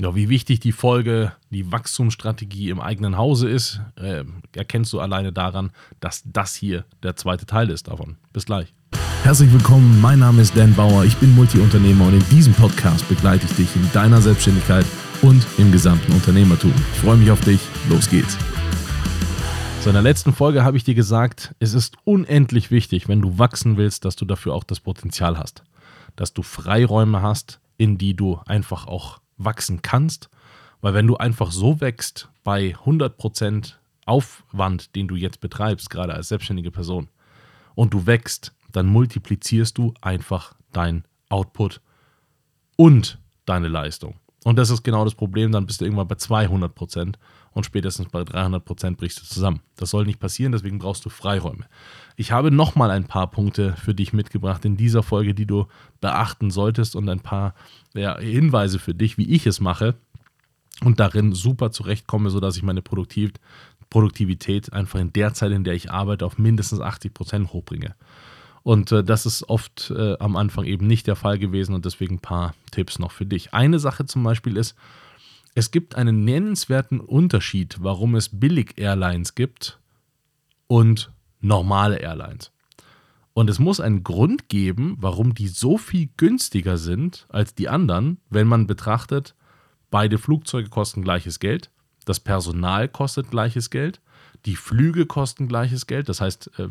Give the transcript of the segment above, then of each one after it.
Ja, wie wichtig die Folge, die Wachstumsstrategie im eigenen Hause ist, äh, erkennst du alleine daran, dass das hier der zweite Teil ist davon. Bis gleich. Herzlich willkommen, mein Name ist Dan Bauer, ich bin Multiunternehmer und in diesem Podcast begleite ich dich in deiner Selbstständigkeit und im gesamten Unternehmertum. Ich freue mich auf dich, los geht's. So, in der letzten Folge habe ich dir gesagt, es ist unendlich wichtig, wenn du wachsen willst, dass du dafür auch das Potenzial hast. Dass du Freiräume hast, in die du einfach auch wachsen kannst. Weil wenn du einfach so wächst bei 100% Aufwand, den du jetzt betreibst, gerade als selbstständige Person, und du wächst, dann multiplizierst du einfach dein Output und deine Leistung. Und das ist genau das Problem, dann bist du irgendwann bei 200% und spätestens bei 300% brichst du zusammen. Das soll nicht passieren, deswegen brauchst du Freiräume. Ich habe nochmal ein paar Punkte für dich mitgebracht in dieser Folge, die du beachten solltest und ein paar ja, Hinweise für dich, wie ich es mache und darin super zurechtkomme, sodass ich meine Produktiv Produktivität einfach in der Zeit, in der ich arbeite, auf mindestens 80% hochbringe. Und äh, das ist oft äh, am Anfang eben nicht der Fall gewesen und deswegen ein paar Tipps noch für dich. Eine Sache zum Beispiel ist, es gibt einen nennenswerten Unterschied, warum es Billig-Airlines gibt und normale Airlines. Und es muss einen Grund geben, warum die so viel günstiger sind als die anderen, wenn man betrachtet, beide Flugzeuge kosten gleiches Geld, das Personal kostet gleiches Geld, die Flüge kosten gleiches Geld. Das heißt, äh,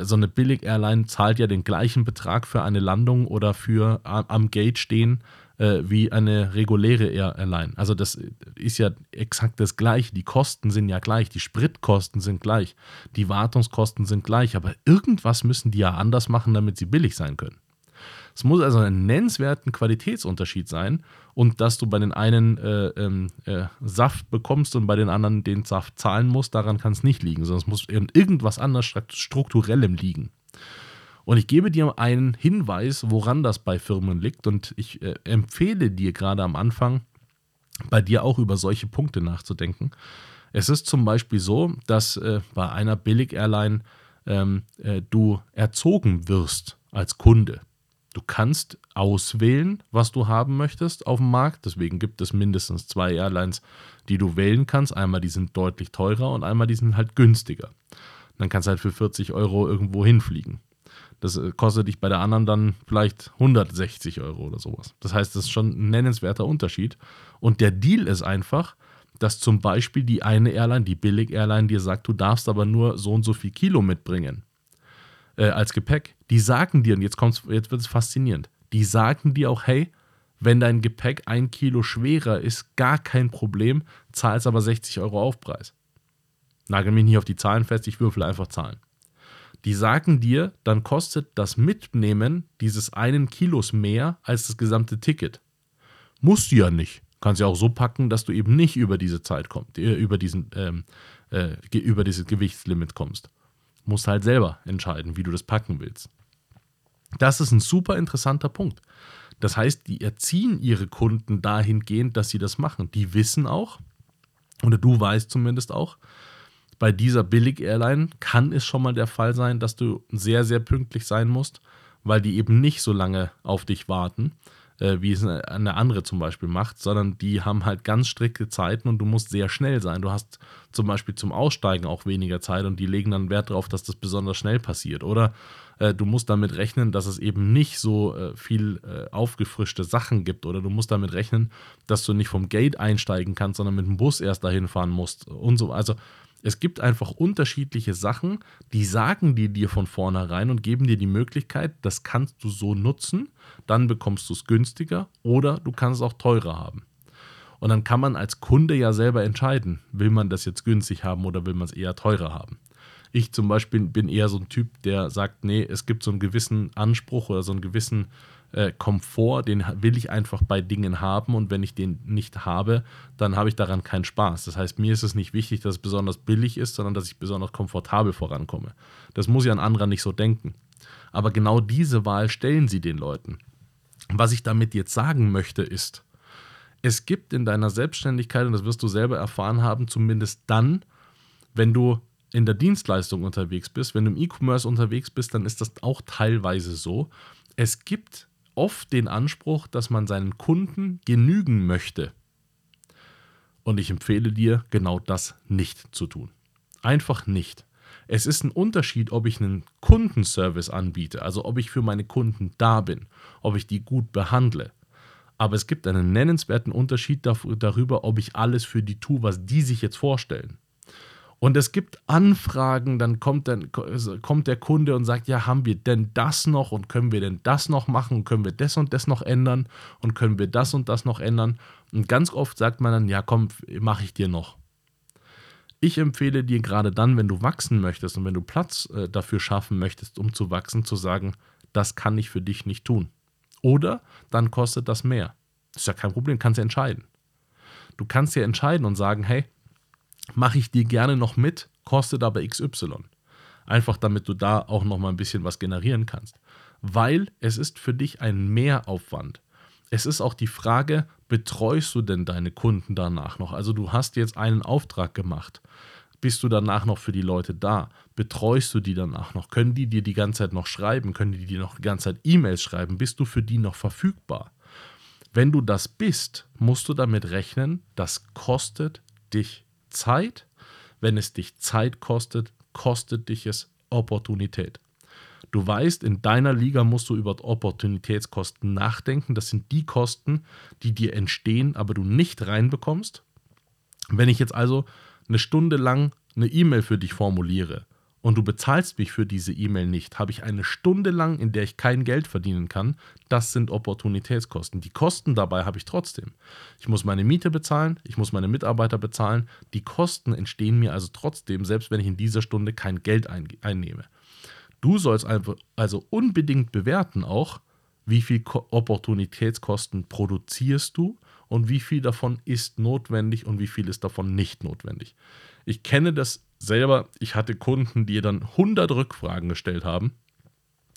so eine Billig-Airline zahlt ja den gleichen Betrag für eine Landung oder für am Gate stehen äh, wie eine reguläre Airline. Also das ist ja exakt das gleiche. Die Kosten sind ja gleich, die Spritkosten sind gleich, die Wartungskosten sind gleich, aber irgendwas müssen die ja anders machen, damit sie billig sein können. Es muss also einen nennenswerten Qualitätsunterschied sein und dass du bei den einen äh, ähm, äh, Saft bekommst und bei den anderen den Saft zahlen musst, daran kann es nicht liegen, sondern es muss irgendwas anderes strukturellem liegen. Und ich gebe dir einen Hinweis, woran das bei Firmen liegt und ich äh, empfehle dir gerade am Anfang, bei dir auch über solche Punkte nachzudenken. Es ist zum Beispiel so, dass äh, bei einer Billig-Airline ähm, äh, du erzogen wirst als Kunde. Du kannst auswählen, was du haben möchtest auf dem Markt. Deswegen gibt es mindestens zwei Airlines, die du wählen kannst. Einmal die sind deutlich teurer und einmal die sind halt günstiger. Dann kannst du halt für 40 Euro irgendwo hinfliegen. Das äh, kostet dich bei der anderen dann vielleicht 160 Euro oder sowas. Das heißt, das ist schon ein nennenswerter Unterschied. Und der Deal ist einfach, dass zum Beispiel die eine Airline, die Billig-Airline, dir sagt, du darfst aber nur so und so viel Kilo mitbringen äh, als Gepäck, die sagen dir, und jetzt, jetzt wird es faszinierend, die sagen dir auch, hey, wenn dein Gepäck ein Kilo schwerer ist, gar kein Problem, zahlst aber 60 Euro Aufpreis. Nagel mich nicht auf die Zahlen fest, ich würfel einfach Zahlen. Die sagen dir, dann kostet das Mitnehmen dieses einen Kilos mehr als das gesamte Ticket. Musst du ja nicht. Kannst ja auch so packen, dass du eben nicht über diese Zeit kommst, äh, über, diesen, ähm, äh, über dieses Gewichtslimit kommst musst halt selber entscheiden, wie du das packen willst. Das ist ein super interessanter Punkt. Das heißt, die erziehen ihre Kunden dahingehend, dass sie das machen. Die wissen auch, oder du weißt zumindest auch, bei dieser Billig-Airline kann es schon mal der Fall sein, dass du sehr, sehr pünktlich sein musst, weil die eben nicht so lange auf dich warten äh, wie es eine andere zum Beispiel macht, sondern die haben halt ganz strikte Zeiten und du musst sehr schnell sein. Du hast zum Beispiel zum Aussteigen auch weniger Zeit und die legen dann Wert darauf, dass das besonders schnell passiert. Oder äh, du musst damit rechnen, dass es eben nicht so äh, viel äh, aufgefrischte Sachen gibt. Oder du musst damit rechnen, dass du nicht vom Gate einsteigen kannst, sondern mit dem Bus erst dahin fahren musst und so. Also es gibt einfach unterschiedliche Sachen, die sagen die dir von vornherein und geben dir die Möglichkeit, das kannst du so nutzen, dann bekommst du es günstiger oder du kannst es auch teurer haben. Und dann kann man als Kunde ja selber entscheiden, will man das jetzt günstig haben oder will man es eher teurer haben. Ich zum Beispiel bin eher so ein Typ, der sagt, nee, es gibt so einen gewissen Anspruch oder so einen gewissen äh, Komfort, den will ich einfach bei Dingen haben und wenn ich den nicht habe, dann habe ich daran keinen Spaß. Das heißt, mir ist es nicht wichtig, dass es besonders billig ist, sondern dass ich besonders komfortabel vorankomme. Das muss ja ein anderer nicht so denken. Aber genau diese Wahl stellen sie den Leuten. Was ich damit jetzt sagen möchte, ist, es gibt in deiner Selbstständigkeit, und das wirst du selber erfahren haben, zumindest dann, wenn du in der Dienstleistung unterwegs bist, wenn du im E-Commerce unterwegs bist, dann ist das auch teilweise so. Es gibt oft den Anspruch, dass man seinen Kunden genügen möchte. Und ich empfehle dir, genau das nicht zu tun. Einfach nicht. Es ist ein Unterschied, ob ich einen Kundenservice anbiete, also ob ich für meine Kunden da bin, ob ich die gut behandle. Aber es gibt einen nennenswerten Unterschied darüber, ob ich alles für die tue, was die sich jetzt vorstellen. Und es gibt Anfragen, dann kommt, dann kommt der Kunde und sagt, ja, haben wir denn das noch und können wir denn das noch machen können wir das und das noch ändern und können wir das und das noch ändern. Und ganz oft sagt man dann, ja, komm, mache ich dir noch. Ich empfehle dir gerade dann, wenn du wachsen möchtest und wenn du Platz äh, dafür schaffen möchtest, um zu wachsen, zu sagen, das kann ich für dich nicht tun. Oder dann kostet das mehr. Das ist ja kein Problem, kannst ja entscheiden. Du kannst ja entscheiden und sagen, hey, mache ich dir gerne noch mit, kostet aber XY. Einfach damit du da auch noch mal ein bisschen was generieren kannst. Weil es ist für dich ein Mehraufwand. Es ist auch die Frage, betreust du denn deine Kunden danach noch? Also du hast jetzt einen Auftrag gemacht. Bist du danach noch für die Leute da? Betreust du die danach noch? Können die dir die ganze Zeit noch schreiben? Können die dir noch die ganze Zeit E-Mails schreiben? Bist du für die noch verfügbar? Wenn du das bist, musst du damit rechnen, das kostet dich Zeit. Wenn es dich Zeit kostet, kostet dich es Opportunität. Du weißt, in deiner Liga musst du über Opportunitätskosten nachdenken. Das sind die Kosten, die dir entstehen, aber du nicht reinbekommst. Wenn ich jetzt also eine Stunde lang eine E-Mail für dich formuliere und du bezahlst mich für diese E-Mail nicht, habe ich eine Stunde lang, in der ich kein Geld verdienen kann. Das sind Opportunitätskosten. Die Kosten dabei habe ich trotzdem. Ich muss meine Miete bezahlen, ich muss meine Mitarbeiter bezahlen. Die Kosten entstehen mir also trotzdem, selbst wenn ich in dieser Stunde kein Geld einnehme. Du sollst also unbedingt bewerten auch, wie viel Opportunitätskosten produzierst du und wie viel davon ist notwendig und wie viel ist davon nicht notwendig. Ich kenne das selber, ich hatte Kunden, die dann 100 Rückfragen gestellt haben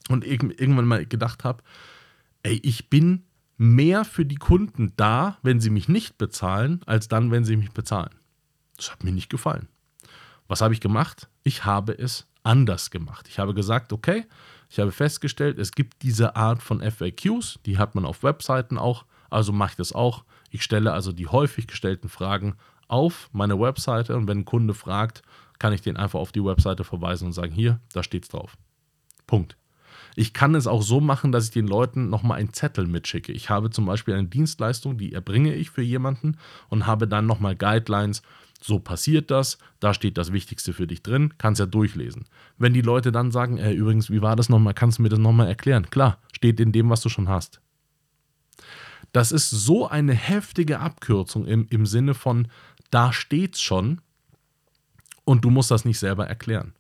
und irgendwann mal gedacht habe, ey, ich bin mehr für die Kunden da, wenn sie mich nicht bezahlen, als dann, wenn sie mich bezahlen. Das hat mir nicht gefallen. Was habe ich gemacht? Ich habe es anders gemacht. Ich habe gesagt, okay, ich habe festgestellt, es gibt diese Art von FAQs, die hat man auf Webseiten auch, also mache ich das auch. Ich stelle also die häufig gestellten Fragen auf meine Webseite und wenn ein Kunde fragt, kann ich den einfach auf die Webseite verweisen und sagen, hier, da steht's drauf. Punkt. Ich kann es auch so machen, dass ich den Leuten nochmal einen Zettel mitschicke. Ich habe zum Beispiel eine Dienstleistung, die erbringe ich für jemanden und habe dann nochmal Guidelines. So passiert das, da steht das Wichtigste für dich drin, kannst ja durchlesen. Wenn die Leute dann sagen, äh, übrigens, wie war das nochmal, kannst du mir das nochmal erklären? Klar, steht in dem, was du schon hast. Das ist so eine heftige Abkürzung im, im Sinne von, da steht's schon, und du musst das nicht selber erklären.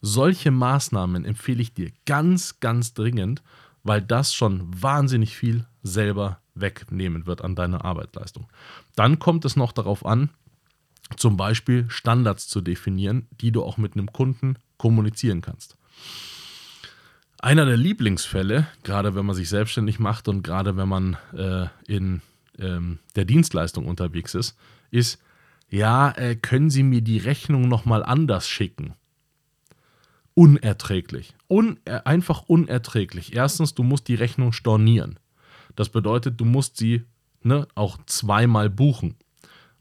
Solche Maßnahmen empfehle ich dir ganz, ganz dringend, weil das schon wahnsinnig viel selber wegnehmen wird an deiner Arbeitsleistung. Dann kommt es noch darauf an, zum Beispiel Standards zu definieren, die du auch mit einem Kunden kommunizieren kannst. Einer der Lieblingsfälle, gerade wenn man sich selbstständig macht und gerade wenn man äh, in ähm, der Dienstleistung unterwegs ist, ist, ja, äh, können Sie mir die Rechnung nochmal anders schicken? Unerträglich. Un äh, einfach unerträglich. Erstens, du musst die Rechnung stornieren. Das bedeutet, du musst sie ne, auch zweimal buchen.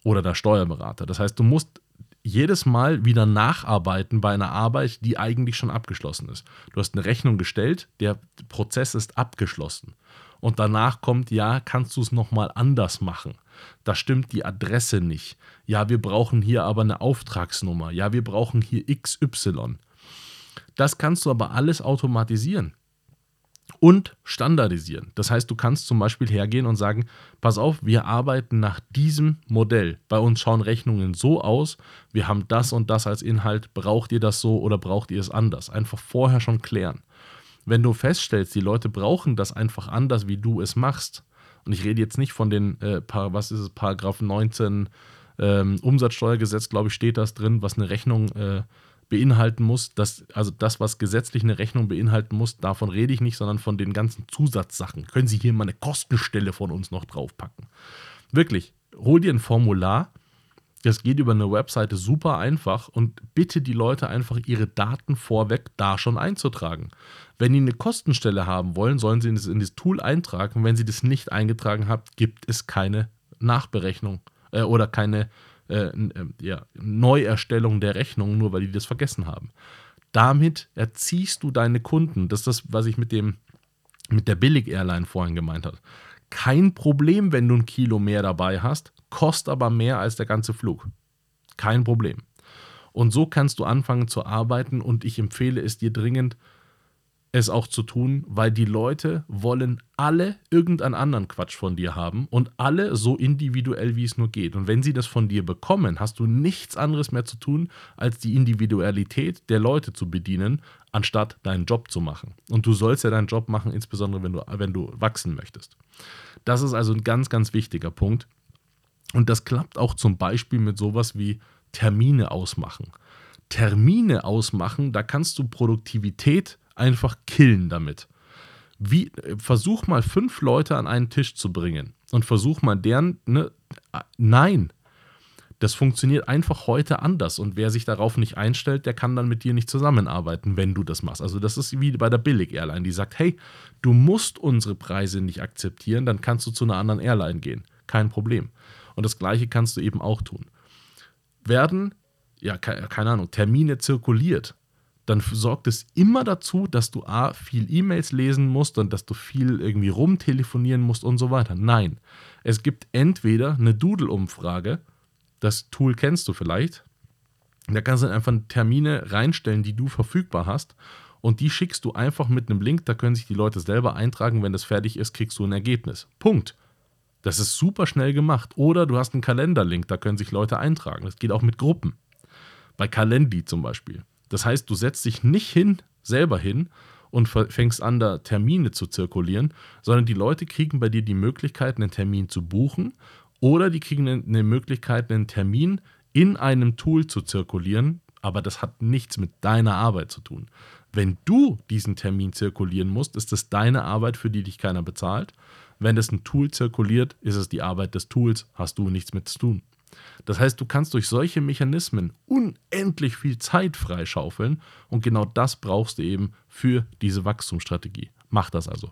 Oder der Steuerberater. Das heißt, du musst jedes Mal wieder nacharbeiten bei einer Arbeit, die eigentlich schon abgeschlossen ist. Du hast eine Rechnung gestellt, der Prozess ist abgeschlossen. Und danach kommt, ja, kannst du es nochmal anders machen da stimmt die Adresse nicht. Ja, wir brauchen hier aber eine Auftragsnummer. Ja, wir brauchen hier XY. Das kannst du aber alles automatisieren und standardisieren. Das heißt, du kannst zum Beispiel hergehen und sagen, pass auf, wir arbeiten nach diesem Modell. Bei uns schauen Rechnungen so aus, wir haben das und das als Inhalt, braucht ihr das so oder braucht ihr es anders? Einfach vorher schon klären. Wenn du feststellst, die Leute brauchen das einfach anders, wie du es machst, und ich rede jetzt nicht von den, äh, was ist es, Paragraph 19 ähm, Umsatzsteuergesetz, glaube ich, steht das drin, was eine Rechnung äh, beinhalten muss. Das, also das, was gesetzlich eine Rechnung beinhalten muss, davon rede ich nicht, sondern von den ganzen Zusatzsachen. Können Sie hier mal eine Kostenstelle von uns noch draufpacken? Wirklich, hol dir ein Formular, das geht über eine Webseite super einfach und bitte die Leute einfach ihre Daten vorweg da schon einzutragen. Wenn die eine Kostenstelle haben wollen, sollen sie das in das Tool eintragen. wenn sie das nicht eingetragen haben, gibt es keine Nachberechnung äh, oder keine äh, äh, ja, Neuerstellung der Rechnung, nur weil die das vergessen haben. Damit erziehst du deine Kunden. Das ist das, was ich mit dem mit der Billig-Airline vorhin gemeint habe. Kein Problem, wenn du ein Kilo mehr dabei hast, kostet aber mehr als der ganze Flug. Kein Problem. Und so kannst du anfangen zu arbeiten und ich empfehle es dir dringend, es auch zu tun, weil die Leute wollen alle irgendeinen anderen Quatsch von dir haben und alle so individuell, wie es nur geht. Und wenn sie das von dir bekommen, hast du nichts anderes mehr zu tun, als die Individualität der Leute zu bedienen, anstatt deinen Job zu machen. Und du sollst ja deinen Job machen, insbesondere wenn du, wenn du wachsen möchtest. Das ist also ein ganz, ganz wichtiger Punkt. Und das klappt auch zum Beispiel mit sowas wie Termine ausmachen. Termine ausmachen, da kannst du Produktivität einfach killen damit. Wie, versuch mal fünf Leute an einen Tisch zu bringen und versuch mal deren, ne, nein, das funktioniert einfach heute anders und wer sich darauf nicht einstellt, der kann dann mit dir nicht zusammenarbeiten, wenn du das machst. Also das ist wie bei der Billig-Airline, die sagt, hey, du musst unsere Preise nicht akzeptieren, dann kannst du zu einer anderen Airline gehen. Kein Problem. Und das gleiche kannst du eben auch tun. Werden, ja, keine Ahnung, Termine zirkuliert, dann sorgt es immer dazu, dass du A, viel E-Mails lesen musst und dass du viel irgendwie rumtelefonieren musst und so weiter. Nein, es gibt entweder eine Doodle-Umfrage, das Tool kennst du vielleicht, da kannst du einfach Termine reinstellen, die du verfügbar hast und die schickst du einfach mit einem Link, da können sich die Leute selber eintragen, wenn das fertig ist, kriegst du ein Ergebnis. Punkt. Das ist super schnell gemacht. Oder du hast einen Kalenderlink, da können sich Leute eintragen. Das geht auch mit Gruppen. Bei Calendly zum Beispiel. Das heißt, du setzt dich nicht hin, selber hin und fängst an, da Termine zu zirkulieren, sondern die Leute kriegen bei dir die Möglichkeit, einen Termin zu buchen oder die kriegen eine Möglichkeit, einen Termin in einem Tool zu zirkulieren, aber das hat nichts mit deiner Arbeit zu tun. Wenn du diesen Termin zirkulieren musst, ist es deine Arbeit, für die dich keiner bezahlt. Wenn es ein Tool zirkuliert, ist es die Arbeit des Tools, hast du nichts mit zu tun. Das heißt, du kannst durch solche Mechanismen unendlich viel Zeit freischaufeln und genau das brauchst du eben für diese Wachstumsstrategie. Mach das also.